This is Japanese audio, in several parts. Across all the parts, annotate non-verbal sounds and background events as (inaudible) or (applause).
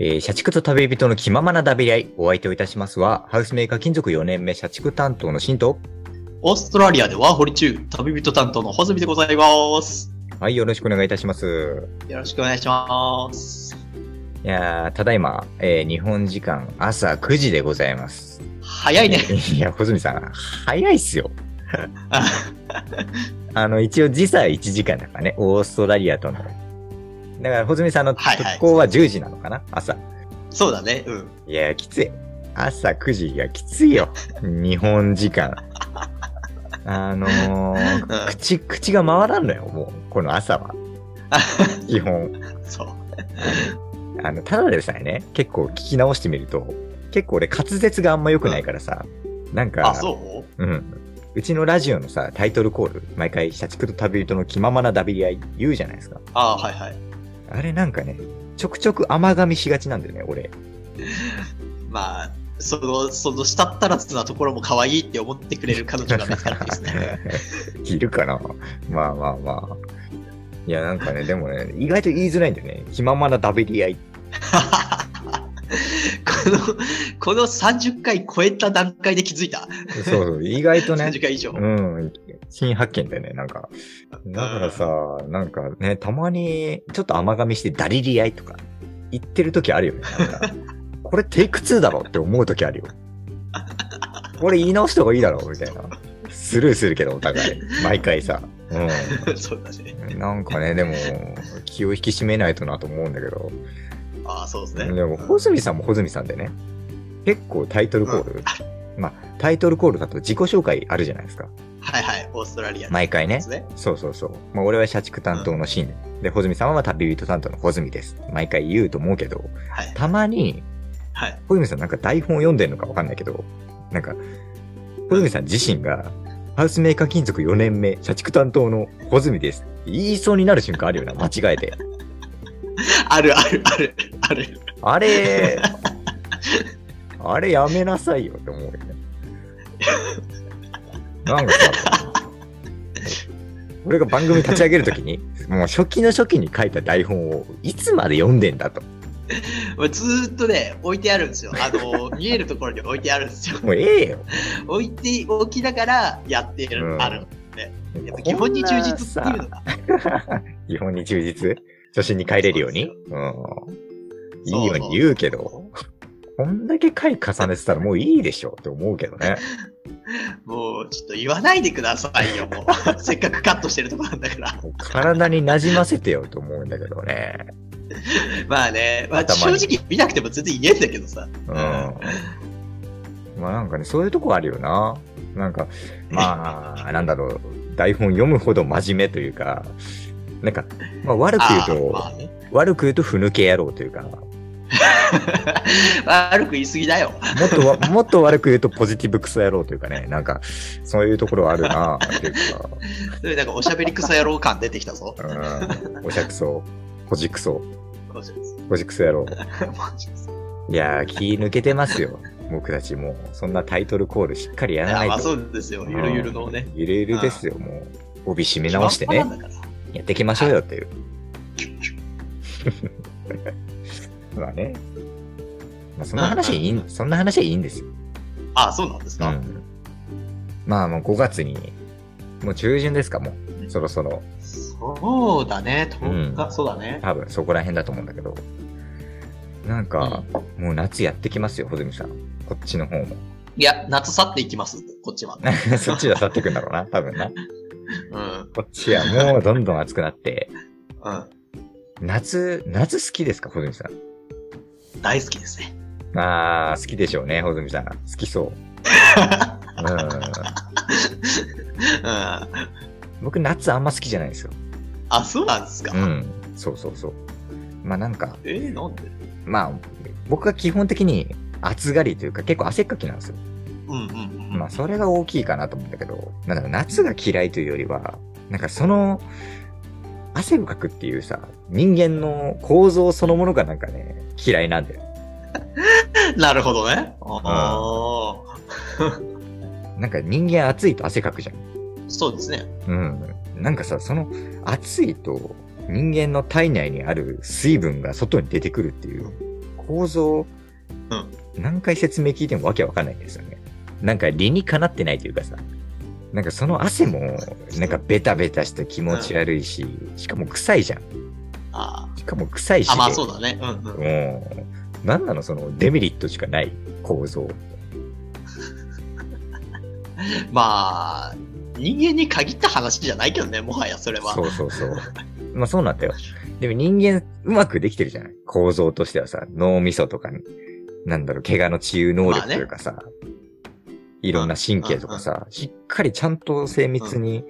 えー社畜と旅人の気ままなダビり合い、お相手をいたしますは、ハウスメーカー金属4年目社畜担当のシンと、オーストラリアでワーホリ中、旅人担当のホズミでございます。はい、よろしくお願いいたします。よろしくお願いします。いやー、ただいま、えー日本時間朝9時でございます。早いね。いや、穂積さん、早いっすよ。あ (laughs) あの、一応時差1時間だからね、オーストラリアとの。だから、穂積さんのはいはい特攻は10時なのかな、朝。そうだね。うん。いや、きつい。朝9時がきついよ。(laughs) 日本時間。あのー (laughs) うん口、口が回らんのよ、もう、この朝は。(laughs) 基本。そう。あの、ただでさえね、結構聞き直してみると、結構俺滑舌があんま良くないからさ、なんか、あ、そう？うん。うちのラジオのさ、タイトルコール、毎回、社畜と旅人の気ままなダビり合い言うじゃないですか。あはいはい。あれなんかね、ちょくちょく甘噛みしがちなんだよね、俺。まあ、その、その、したったらずなところも可愛いって思ってくれる彼女が見つかってですね。(laughs) いるかなまあまあまあ。いや、なんかね、でもね、意外と言いづらいんだよね。気ままなダビり合い。(laughs) (laughs) この、(laughs) この30回超えた段階で気づいた。そうそう、意外とね30、回以上。うん、新発見だよね、なんか。だからさ、なんかね、たまに、ちょっと甘噛みしてダリリ合いとか、言ってる時あるよね。(laughs) これテイク2だろって思う時あるよ。これ言い直した方がいいだろみたいな。スルーするけど、お互い。毎回さ。うそうだね。ん。なんかね、でも、気を引き締めないとなと思うんだけど。あそうですね。でも、穂積さんも穂積さんでね、結構タイトルコール、(laughs) まあ、タイトルコールだと自己紹介あるじゃないですか。はいはい。オーストラリア毎回ね。そうそうそう。まあ、俺は社畜担当のシーンで、穂積さんは旅人担当の穂積です。毎回言うと思うけど、はい。たまに、はい。穂積さんなんか台本読んでんのかわかんないけど、なんか、穂積さん自身が、ハウスメーカー金属4年目、社畜担当の穂積です。言いそうになる瞬間あるよな、間違えて。(laughs) あるあるあるある。あれ、(laughs) あれやめなさいよって思うよね。なんかさ、俺が番組立ち上げるときに、もう初期の初期に書いた台本をいつまで読んでんだと。まあずーっとね、置いてあるんですよ。あの、(laughs) 見えるところに置いてあるんですよ。もうええよ。置いておきながらやってる、うんある。やっぱ基本に忠実っていうのが。基本に忠実？初心に帰れるように？うん。いいように言うけど、こんだけ回重ねてたらもういいでしょって思うけどね。(laughs) もう、ちょっと言わないでくださいよ、もう。(laughs) せっかくカットしてるとこなんだから。体に馴染ませてよと思うんだけどね。(laughs) まあね、まあ、正直見なくても全然言えんだけどさ。うん。まあなんかね、そういうとこあるよな。なんか、まあ、なんだろう、台本読むほど真面目というか、なんか、まあ悪く言うと、まあね、悪く言うとふぬけ野郎というか、も (laughs) 悪く言い過ぎだよ。っとわ、(laughs) もっと悪く言うとポジティブクソ野郎というかね、なんか、そういうところあるなっていうか、(laughs) それなんかおしゃべりクソ野郎感出てきたぞ。うん、おしゃくそ、ポジクソ、ポジクソ野郎。いやー、気抜けてますよ。僕たちもう、そんなタイトルコールしっかりやらいやまあないと。そうですよ。ゆるゆるのね。ゆるゆるですよ、もう。帯締め直してねやっていきましょうよっていう。まあね。まあ、そんな話はいいん、そんな話はいいんですよ。あ、そうなんですか？うん。まあもう5月に、もう中旬ですか、もう。そろそろ。そうだね、10日、うんそうだね。多分そこら辺だと思うんだけど。なんか、もう夏やってきますよ、穂積さん。こっちの方も。いや、夏去っていきます、こっちは。(laughs) そっちは去ってくんだろうな、多分な。うん。こっちはもうどんどん暑くなって。うん。夏、夏好きですか、穂積さん？大好きですね。あー、好きでしょうね、穂積さん。好きそう。うん。うん。僕、夏あんま好きじゃないんですよ。あ、そうなんですか。うん。そうそうそう。まあなんか、えー、なんで？まあ、僕は基本的に暑がりというか結構汗っかきなんですよ。うんうんうん。まあそれが大きいかなと思うんだけど、なんだろう夏が嫌いというよりは、なんかその、汗をかくっていうさ、人間の構造そのものがなんかね、嫌いなんだよ。(laughs) なるほどね。あなんか人間暑いと汗かくじゃん。あ、そうですね。うん。なんかさ、その暑いと人間の体内にある水分が外に出てくるっていう構造、何回説明聞いてもわけわかんないんですよね。なんか理にかなってないというかさ、なんかその汗も、なんかベタベタして気持ち悪いし、しかも臭いじゃん。あしかも臭いし。あ。あ、まあそうだね。うんうん。もう、なんなのそのデメリットしかない構造。(laughs) まあ、人間に限った話じゃないけどね、もはやそれは。そうそうそう。まあそうなんだよ。でも人間うまくできてるじゃない？構造としてはさ、脳みそとかに、なんだろう、怪我の治癒能力というかさ、いろんな神経とかさ、しっかりちゃんと精密に、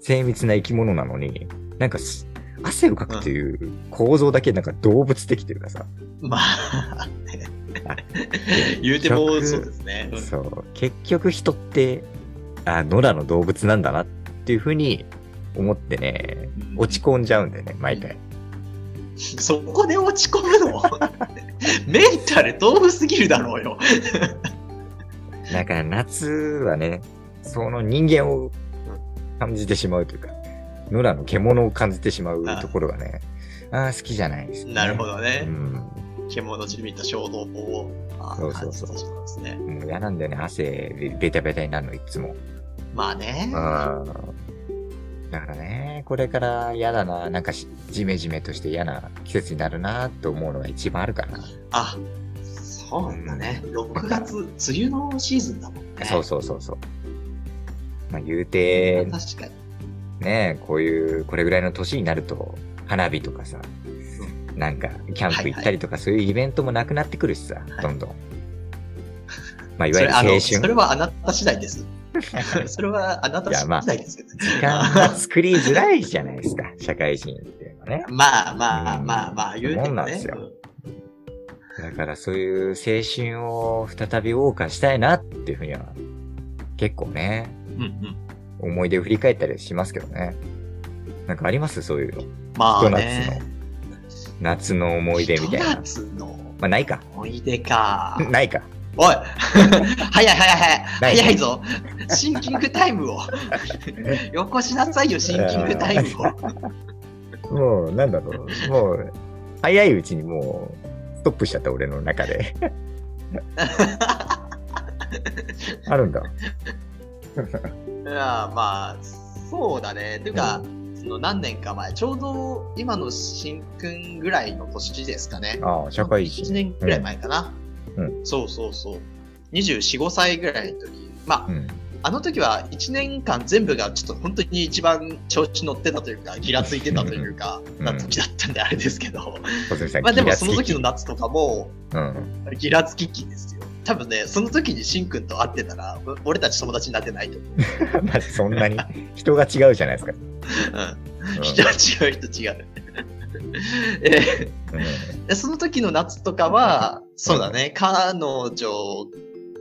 精密な生き物なのに、なんかす汗をかくっていう構造だけなんか動物的というかさ、まあ、(laughs) 言うてもそうですね。うんそう、結局人って、あ、野良の動物なんだなっていうふうに思ってね、落ち込んじゃうんだよね、毎回。そこで落ち込むの？(laughs) メンタル豆腐すぎるだろうよ。だから夏はね、その人間を感じてしまうというか、野良の獣を感じてしまうところがね、ああ、好きじゃないです、ね。なるほど。どね。うん。獣じみた衝動をあそうそうそう感じてしまうんですね。もう嫌なんだよね、汗でベタベタになるの、いつも。まあね。あだからね、これから嫌だな、なんかしジメジメとして嫌な季節になるなと思うのが一番あるかな。あ、そうなんだね。6月、梅雨のシーズンだもんね。そうそうそうそう。まあ言うて、確かに。ねこういう、これぐらいの年になると、花火とかさ、なんか、キャンプ行ったりとか、そういうイベントもなくなってくるしさ、どんどん。(laughs) まあ、いわゆる青春。それはあなた次第です。(laughs) それはあなた次第ですけどね。時間が作りづらいじゃないですか、社会人っていうのはね。(laughs) まあまあうんまあまあ、言うてもね。なんですよだからそういう青春を再び謳歌したいなっていうふうには、結構ね、うんうん。思い出を振り返ったりしますけどね。なんかあります？そういうの。まあひと夏のね。。夏の思い出みたいな。夏のまあ、ないか。思い出か。(laughs) ないか。おい (laughs) 早い早い早い早いぞシンキングタイムを (laughs) よこしなさいよ、シンキングタイムを。もう、なんだろう。もう、早いうちにもう、ストップしちゃった俺の中で。(laughs) あるんだ。いや、まあ、そうだね。ていうか、その何年か前、ちょうど今の新君ぐらいの年ですかね。ああ、社会1人。年ぐらい前かな。うんそうそうそう。24、5歳ぐらいの時。まあ、うん。あの時は1年間全部がちょっと本当に一番調子乗ってたというか、ギラついてたというか、うんな時だったんであれですけど。まあでもその時の夏とかも、うん。ギラつき期ですよ。多分ね、その時にしんくんと会ってたら、お俺たち友達になってないと思う。(laughs) まあ、そんなに人が違うじゃないですか。うん。人は違う人違う。えうんでその時の夏とかは、そうだね、彼女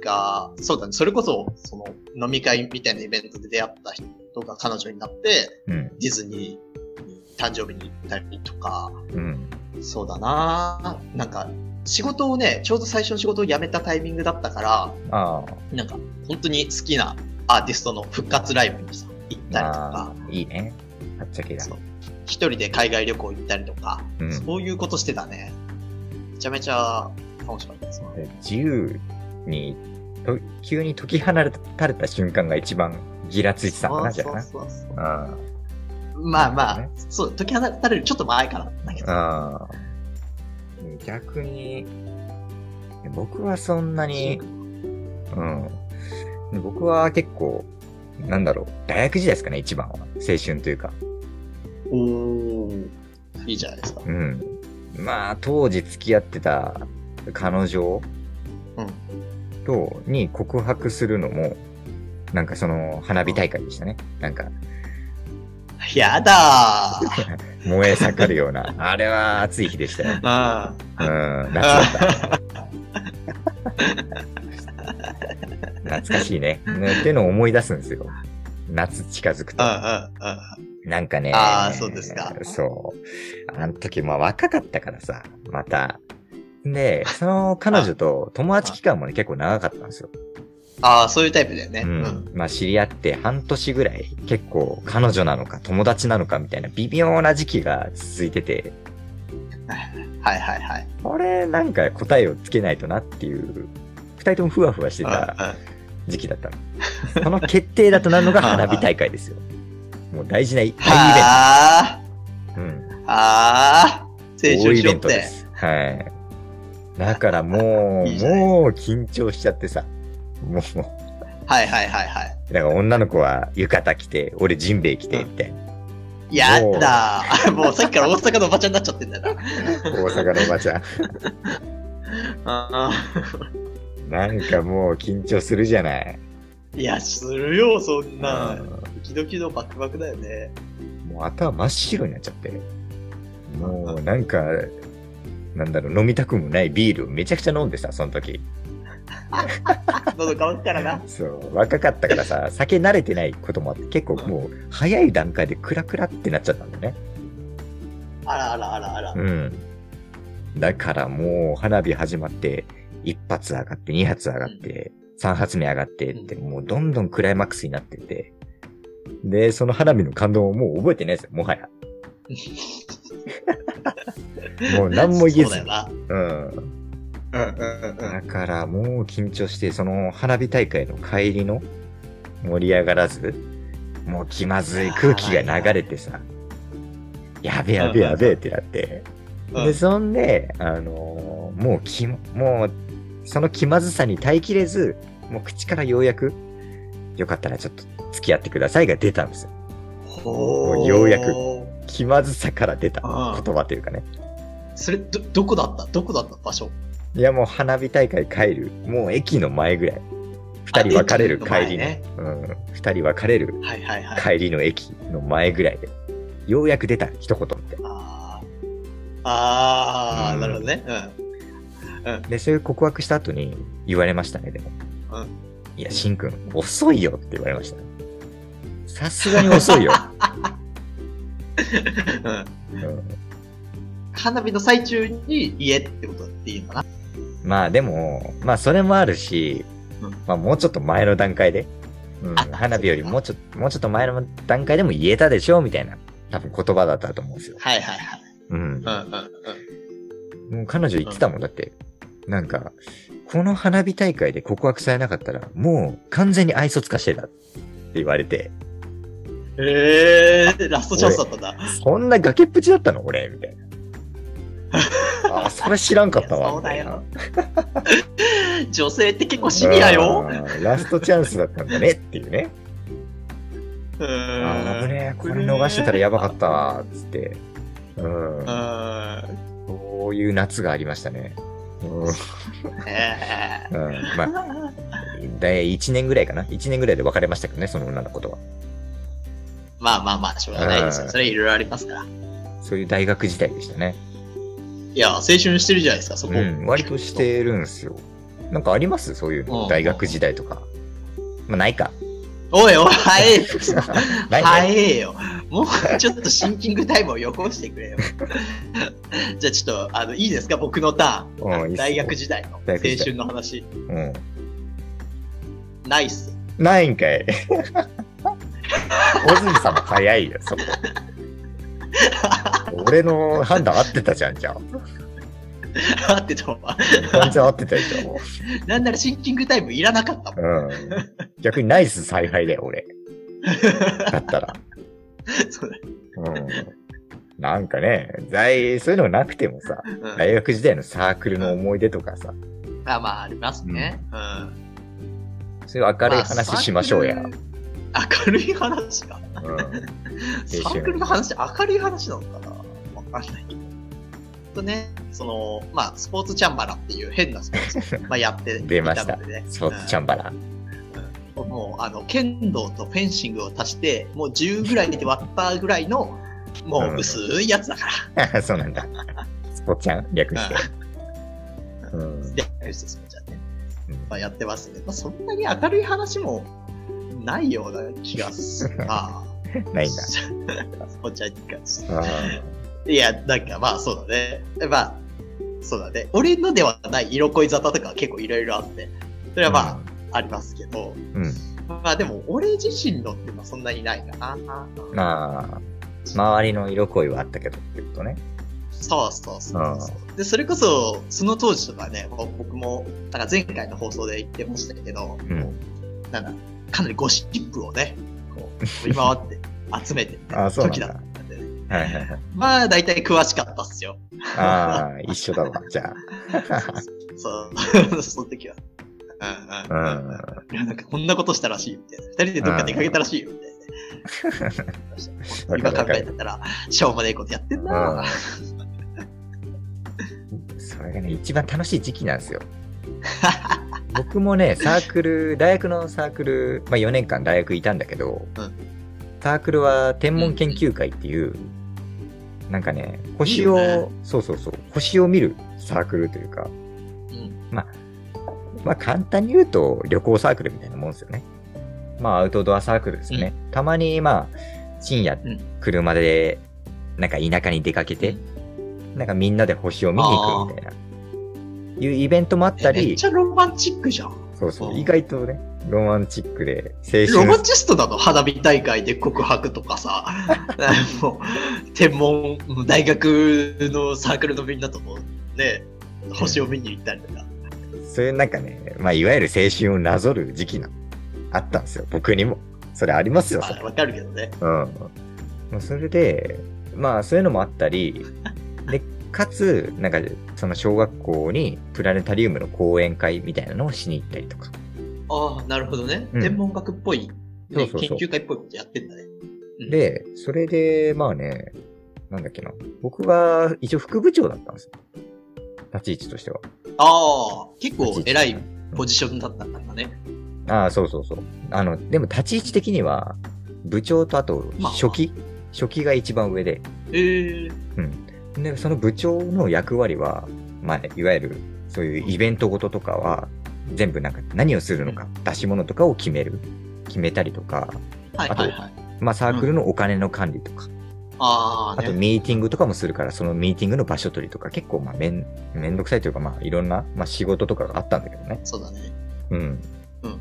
が、そうだね、それこそ、その飲み会みたいなイベントで出会った人が彼女になって、うん。ディズニーに誕生日に行ったりとか、うん。そうだななんか、仕事をね、ちょうど最初の仕事を辞めたタイミングだったから、あなんか、本当に好きなアーティストの復活ライブにさ、行ったりとあか、あ、いいね。はっちゃけだ一人で海外旅行行ったりとか、うん。そういうことしてたね。めちゃめちゃ楽しかったですわ。自由に、と急に解き放たれた瞬間が一番ギラついてたんだな、じゃあな。そうそうそうあまあまあ、ねそう、解き放たれるちょっと前からだけど。逆に、僕はそんなに、うん。僕は結構、なんだろう、大学時代ですかね、一番は。青春というか。おーいいじゃないですか。うん。まあ、当時付き合ってた彼女うん。と、に告白するのも、なんかその、花火大会でしたね。なんか、やだー。(laughs) 燃え盛るような、あれは暑い日でしたよ。あうん、夏だった。(laughs) 懐かしいね。ねっていうのを思い出すんですよ。夏近づくと。なんかね。あーそうですかそう。あの時、まあ若かったからさ、また。で、その彼女と友達期間もね、結構長かったんですよ。ああ、そういうタイプだよね。ううん。ん。まあ知り合って半年ぐらい、結構彼女なのか友達なのかみたいな微妙な時期が続いてて、はいはいはいはい。これなんか答えをつけないとなっていう、二人ともふわふわしてた時期だったの。その決定だとなるのが (laughs) 花火大会ですよ。もう大事な大イベンはト。うん。あ、ああ、青大イベ。ントです。はい。だからもう、いいもう緊張しちゃってさ。もう、はいはいはいはい。だから女の子は浴衣着て、俺ジンベエ着て、みたいな。やだー。もうさっきから大阪のおばちゃんになっちゃってんだよな。大阪のおばちゃん。(laughs) あなんかもう緊張するじゃない。ーいや、するよ、そんな。うドキドキのバクバクだよね。んもう頭真っ白になっちゃって。もうなんか、なんだろう、飲みたくもないビールをめちゃくちゃ飲んでさ、その時。喉乾くからな。そう、若かったからさ、酒慣れてないこともあって、結構もう早い段階でクラクラってなっちゃったんだよね。あらあらあらあら。うん。だからもう花火始まって、一発上がって、二発上がって、三発目上がってって、もうどんどんクライマックスになってて、で、その花火の感動をもう覚えてないですよ、もはや。(laughs) もう何も言えずそうだよ。な。うん。うんうんうんうん。だからもう緊張して、その花火大会の帰りの盛り上がらず、もう気まずい空気が流れてさ、やべやべやべってなって、うんで、そんで、あのーもうきも、もう、その気まずさに耐えきれず、もう口からようやく、よかったらちょっと付き合ってくださいが出たんですよ。ほもうようやく気まずさから出たうん言葉というかね。それ、ど、どこだった？どこだった場所？いやもう花火大会帰る、もう駅の前ぐらい。二人別れる帰りの、ね。うん、二人別れる。帰りの駅の前ぐらいで、ようやく出た一言って。あーあー、うんなるほどね。うん。で、そういう告白した後に言われましたね、でも。うんいや、しんくん、遅いよって言われましたね。さすがに遅いよ。(laughs) 花火の最中に家ってことっていいのかなまあでも、まあそれもあるし、うんまあもうちょっと前の段階で、うん、あ花火よりもうちょっと、もうちょっと前の段階でも言えたでしょみたいな、多分言葉だったと思うんですよ。はいはいはい。うん。うんうんうん。もう彼女言ってたもんだって、なんか、この花火大会で告白されなかったら、もう完全に愛想つかしてたって言われて、えー、ラストチャンスだったんだ。そんな崖っぷちだったの俺みたいな。あ、それ知らんかったわ。(laughs) そうだよ (laughs) 女性って結構シビアよ。うんラストチャンスだったんだねっていうね。(laughs) うあ危ん。ねえ、これ逃してたらやばかったわ、つって。うんう。ん。そういう夏がありましたね。うん。えうん、まあ、だい1年ぐらいかな。1年ぐらいで別れましたけどね、その女の子とは。まあまあまあ、しょうがないですよ。うんそれいろいろありますから。そういう大学時代でしたね。いや、青春してるじゃないですか、そこ。うん、割としてるんですよ。なんかあります？そういう大学時代とか。まあ、ないか。おいおい、早え。(laughs) ない早ね。えよ。もうちょっとシンキングタイムをよこしてくれよ。(laughs) じゃあちょっと、あの、いいですか？僕のターン。大学時代の青春の話。うん。ナイス。ないんかい。(laughs) 小泉さんも早いよ、そこ。俺の判断合ってたじゃん、じゃあってたわ。あ。完全合ってたよ、じゃあもなんならシンキングタイムいらなかったもん。う。うん。逆にナイス采配だよ、俺。だったら。そうだうん。なんかね、在、そういうのなくてもさ、うん大学時代のサークルの思い出とかさ、あまあ、ありますね。うん。そういう明るい話しましょうや。まあ明るい話か。うん。(laughs) サークルの話、明るい話なのかな？わかんないけど。とね、その、まあ、スポーツチャンバラっていう変なスポーツ、(laughs) まあ、やって出ましたいのでね。スポーツチャンバラ。うんもう、あの、剣道とフェンシングを足して、もう10ぐらいで割ったぐらいの、もう薄いやつだから。(laughs) そうなんだ。スポチャン略して。うん。で、スポーツチャンね。うんまあ、やってますね。まあ、そんなに明るい話もないような気がするな。(laughs) ないんだ。スポーツチャンに関して。あいや、なんかまあそうだね。まあ、そうだね。俺のではない色恋沙汰とかは結構いろいろあって、それはまあ、ありますけど、うん。まあでも俺自身のっていうのはそんなにないかな。まあ、周りの色恋はあったけどってことね。そうそうそうそう。で、それこそ、その当時とかね、ぼ僕も、なんか前回の放送で言ってましたけど、うん。なんか、かなりゴシップをね、こう、(laughs) 振り回って集めてあそうなんだ時だったんでね。はいはいはい。まあ、大体詳しかったっすよ。ああ、一緒だわ。じゃ (laughs) そう、(laughs) その時は。うんうんあ。うん。うん。いや、なんかこんなことしたらしいよ、みたいな。二人でどっか出かけたらしいよ、みたいな。今考えてたら、しょうもねえことやってんな。それがね、一番楽しい時期なんですよ。僕もね、サークル、大学のサークル、まあ4年間大学いたんだけど、うん。サークルは天文研究会っていう、なんかね、星をいいよね。そうそうそう、星を見るサークルというか、うん。まあ簡単に言うと旅行サークルみたいなもんですよね。まあアウトドアサークルですよね。たまにまあ、深夜うん、車で、なんか田舎に出かけて、なんかみんなで星を見に行くみたいな、いうイベントもあったりえめっち、ゃロマンチックじゃん。そうそうう、ん意外とね、ロマンチックで、青ロマ春ンチストなの？花火大会で告白とかさ、(laughs) もう、天文、大学のサークルのみんなともね、星を見に行ったりとか。そういうなんかね、まあいわゆる青春をなぞる時期があったんですよ、僕にも。それありますよ、わかるけどね。うん。それで、まあそういうのもあったり、(laughs) で、かつ、なんか、その小学校にプラネタリウムの講演会みたいなのをしに行ったりとか。ああ、なるほどね。うん天文学っぽい、ねそうそうそう研究会っぽいことやってんだね。うん、で、それで、まあね、なんだっけな。僕は一応副部長だったんですよ。立ち位置としては。ああ、結構偉いポジションだったんだね。ああ、そうそうそう。あの、でも立ち位置的には、部長とあとまあ初期、初期が一番上で、ええうん。で、その部長の役割は、まあ、いわゆる、そういうイベントごととかは、全部なんか何をするのか、出し物とかを決める。決めたりとか、はいはいはい。まあサークルのお金の管理とか、ああ、あとね。ミーティングとかもするから、そのミーティングの場所取りとか結構まあめん、めんどくさいというかまあいろんな、まあ仕事とかがあったんだけどね。そうだね。うん。うんうん。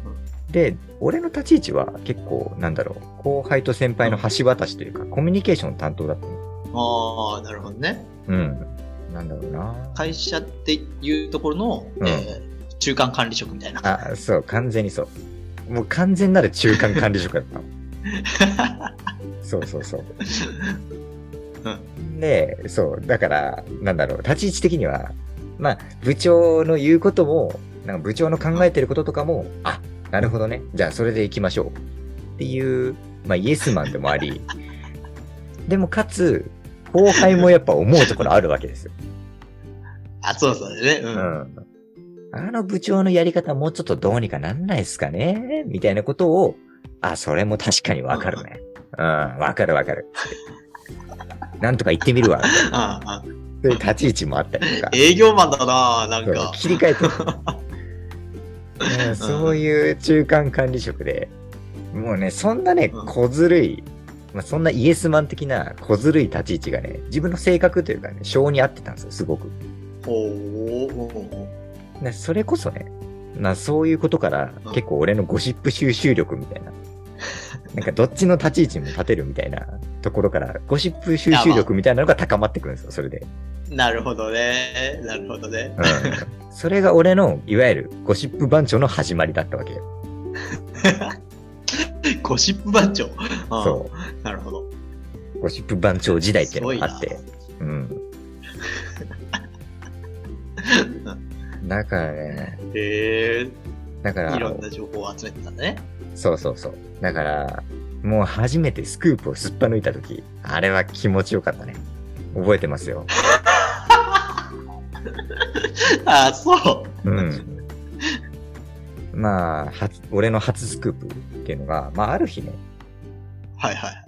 で、俺の立ち位置は結構、なんだろう、後輩と先輩の橋渡しというか、コミュニケーション担当だったの。ああ、なるほどね。うん。なんだろうな。会社っていうところの、うんえー中間管理職みたいな。あ、そう、完全にそう。もう完全なる中間管理職だったの。(laughs) そうそうそう。で、そう、だから、なんだろう、立ち位置的には、まあ、部長の言うことも、なんか部長の考えてることとかも、あ、なるほどね。じゃあそれで行きましょう。っていう、まあイエスマンでもあり、でもかつ、後輩もやっぱ思うところあるわけですよ。(laughs) あ、そうそうだね。う。うんん。あの部長のやり方もうちょっとどうにかなんないですかね？みたいなことを、あ、それも確かにわかるね。うん、わかるわかる。なんとか言ってみるわ。(laughs) そういう立ち位置もあったりとか。営業マンだななんか。切り替えてる、(laughs) うんそういう中間管理職で、もうね、そんなね、うん小ずるい、まあ、そんなイエスマン的な小ずるい立ち位置がね、自分の性格というかね、性に合ってたんですよ、すごく。ほそれこそね、まあそういうことからうん結構俺のゴシップ収集力みたいな、なんかどっちの立ち位置にも立てるみたいなところから、ゴシップ収集力みたいなのが高まってくるんですよ、それで。なるほどね。なるほどね。うん。それが俺の、いわゆるゴシップ番長の始まりだったわけよ。(laughs) ゴシップ番長。そう。なるほど。ゴシップ番長時代っていうのがあって。うん。(laughs) だからね、へえだから、いろんな情報を集めてたね。そうそうそう。だから、もう初めてスクープをすっぱ抜いたとき、あれは気持ちよかったね。覚えてますよ。あ (laughs) あ、そう。うん。まあ、初俺の初スクープっていうのが、まあある日ね、はいはい。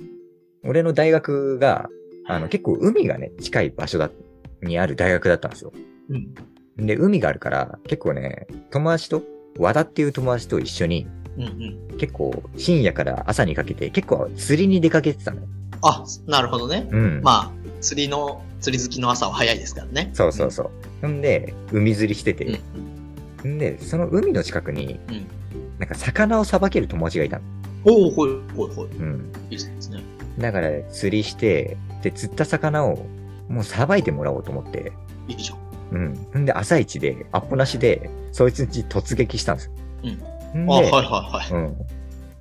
俺の大学が、あの結構海がね、近い場所だ、にある大学だったんですよ。うん。で、海があるから、結構ね、友達と、和田っていう友達と一緒に、うんうん。結構深夜から朝にかけて、結構釣りに出かけてたのよ。あ、なるほどね。うん。まあ、釣りの、釣り好きの朝は早いですからね。そうそうそう。ほんで、海釣りしてうん。うんて、んで、その海の近くに、うん。なんか魚をさばける友達がいたの。おおほいほいほい。うん。いいですね。だから、釣りして、で、釣った魚を、もうさばいてもらおうと思って、いいじゃん。うん。んで、朝一で、アポなしで、そいつんち突撃したんですよ。うん。で、あ、はいはいはい。うん。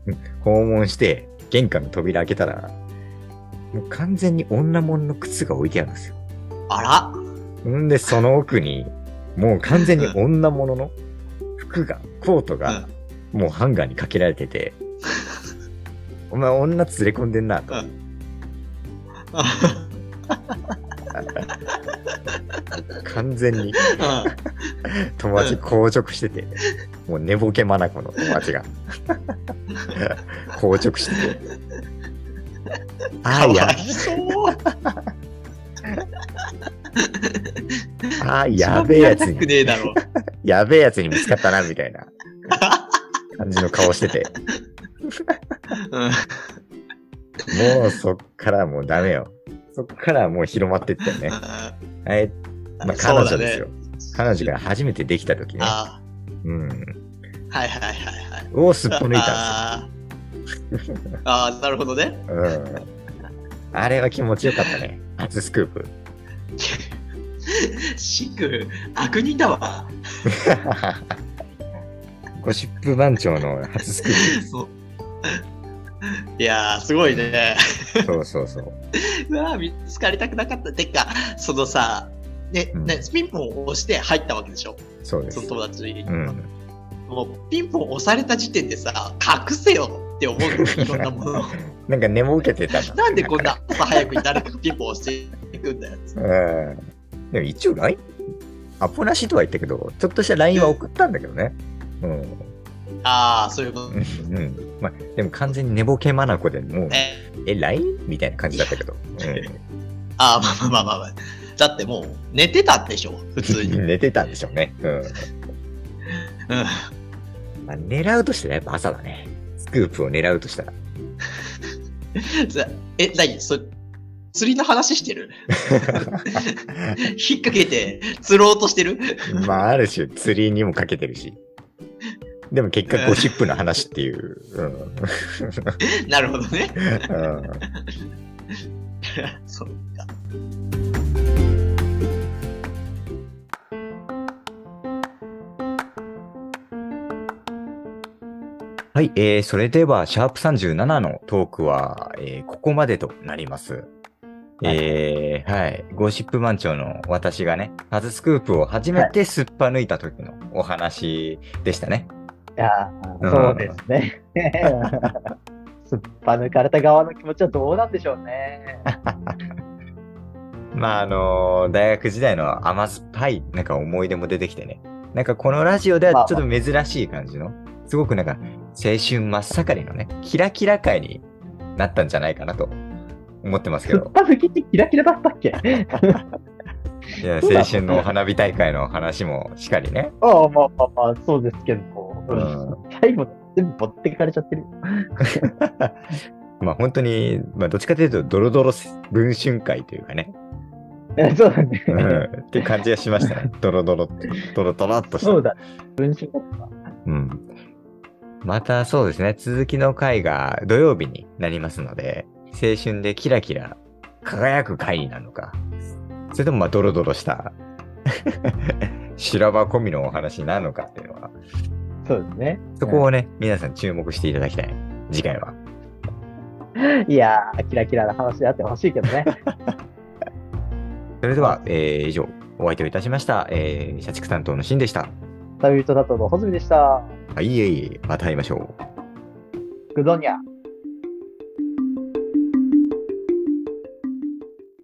うん訪問して、玄関の扉開けたら、もう完全に女物の靴が置いてあるんですよ。あらんで、その奥に、もう完全に女物の服が、コートが、もうハンガーにかけられてて、(laughs) お前女連れ込んでんなと。うん (laughs) 完全にうん友達硬直してて、もう寝ぼけまなこの友達が。硬直してて。ああ、やかわ、いそう。ああ、やべえやつに、ねえだろ。やべえやつに見つかったな、みたいな感じの顔してて。うんもうそっからもうダメよ。そっからもう広まってったよね。はい。まあ、彼女ですよ。彼女が初めてできた時ね。あうん。あ、はいはいはいはい。をすっぽ抜いたあーあー、なるほどね。んですよ。うん。あれは気持ちよかったね。初スクープ。(laughs) シク、悪人だわ。(laughs) ゴシップ番長の初スクーそういやー、すごいね。プ。そうそうそう。うわー見つかりたくなかった。てか、そのさ、ね、うんね、ピンポンを押して入ったわけでしょ？そうですその。友達に。うん。もう、ピンポン押された時点でさ、隠せよって思うの (laughs) いろんなものを。なんか寝ぼけてたな。なんでこんな朝早くに誰かがピンポン押していくんだよ。うん。でも一応 LINE? アポなしとは言ったけど、ちょっとした LINE は送ったんだけどね。うん。ああ、そういうことうん。うん。まあ、でも完全に寝ぼけまなこでもう、ね。え、LINE? みたいな感じだったけど。(laughs) ああ、まあまあまあまあまあ。だってもう、寝てたでしょ、普通に。うん。寝てたんでしょうね。うん。(laughs) うん。まあ、狙うとしたらやっぱ朝だね。スクープを狙うとしたら。さえ、何そ釣りの話してる引っ掛けて釣ろうとしてるまあ、ある種釣りにもかけてるし。でも結果ゴシップの話っていう。うん。なるほどね。うんそうか。はい、えー、それでは、シャープ37のトークは、えーここまでとなります。えー、はい。ゴシップ番長の私がね、初スクープを初めてすっぱ抜いた時のお話でしたね。いやそうですね。(laughs) すっぱ抜かれた側の気持ちはどうなんでしょうね。(laughs) まあ、あのー大学時代の甘酸っぱい、なんか思い出も出てきてね。なんかこのラジオではちょっと珍しい感じの、すごくなんか青春真っ盛りのね、キラキラ界になったんじゃないかなと思ってますけど。ぱ抜きってキラキラだったっけ？いや、青春の花火大会の話もしっかりね。ああ、まあまあまあ、そうですけど、うん最後全部持ってかれちゃってる。(laughs) まあ本当に、まあどっちかというとドロドロ文春会というかね、えそうだね。うん、っていう感じがしましたね。(laughs) ドロドロドロドロっとした。そうだ。文春だった。うん。またそうですね、続きの回が土曜日になりますので、青春でキラキラ輝く回になるのか、それともまあドロドロした (laughs) 修羅場込みのお話になるのかっていうのは、そうですね。そこをね、皆さん注目していただきたい。次回は。(laughs) いやー、キラキラな話であってほしいけどね。(laughs) それでは、えー以上、お相手をいたしました。えー、社畜担当のシンでした。旅人だとのホズミでした。はい、いえいえ、また会いましょう。グドニャ。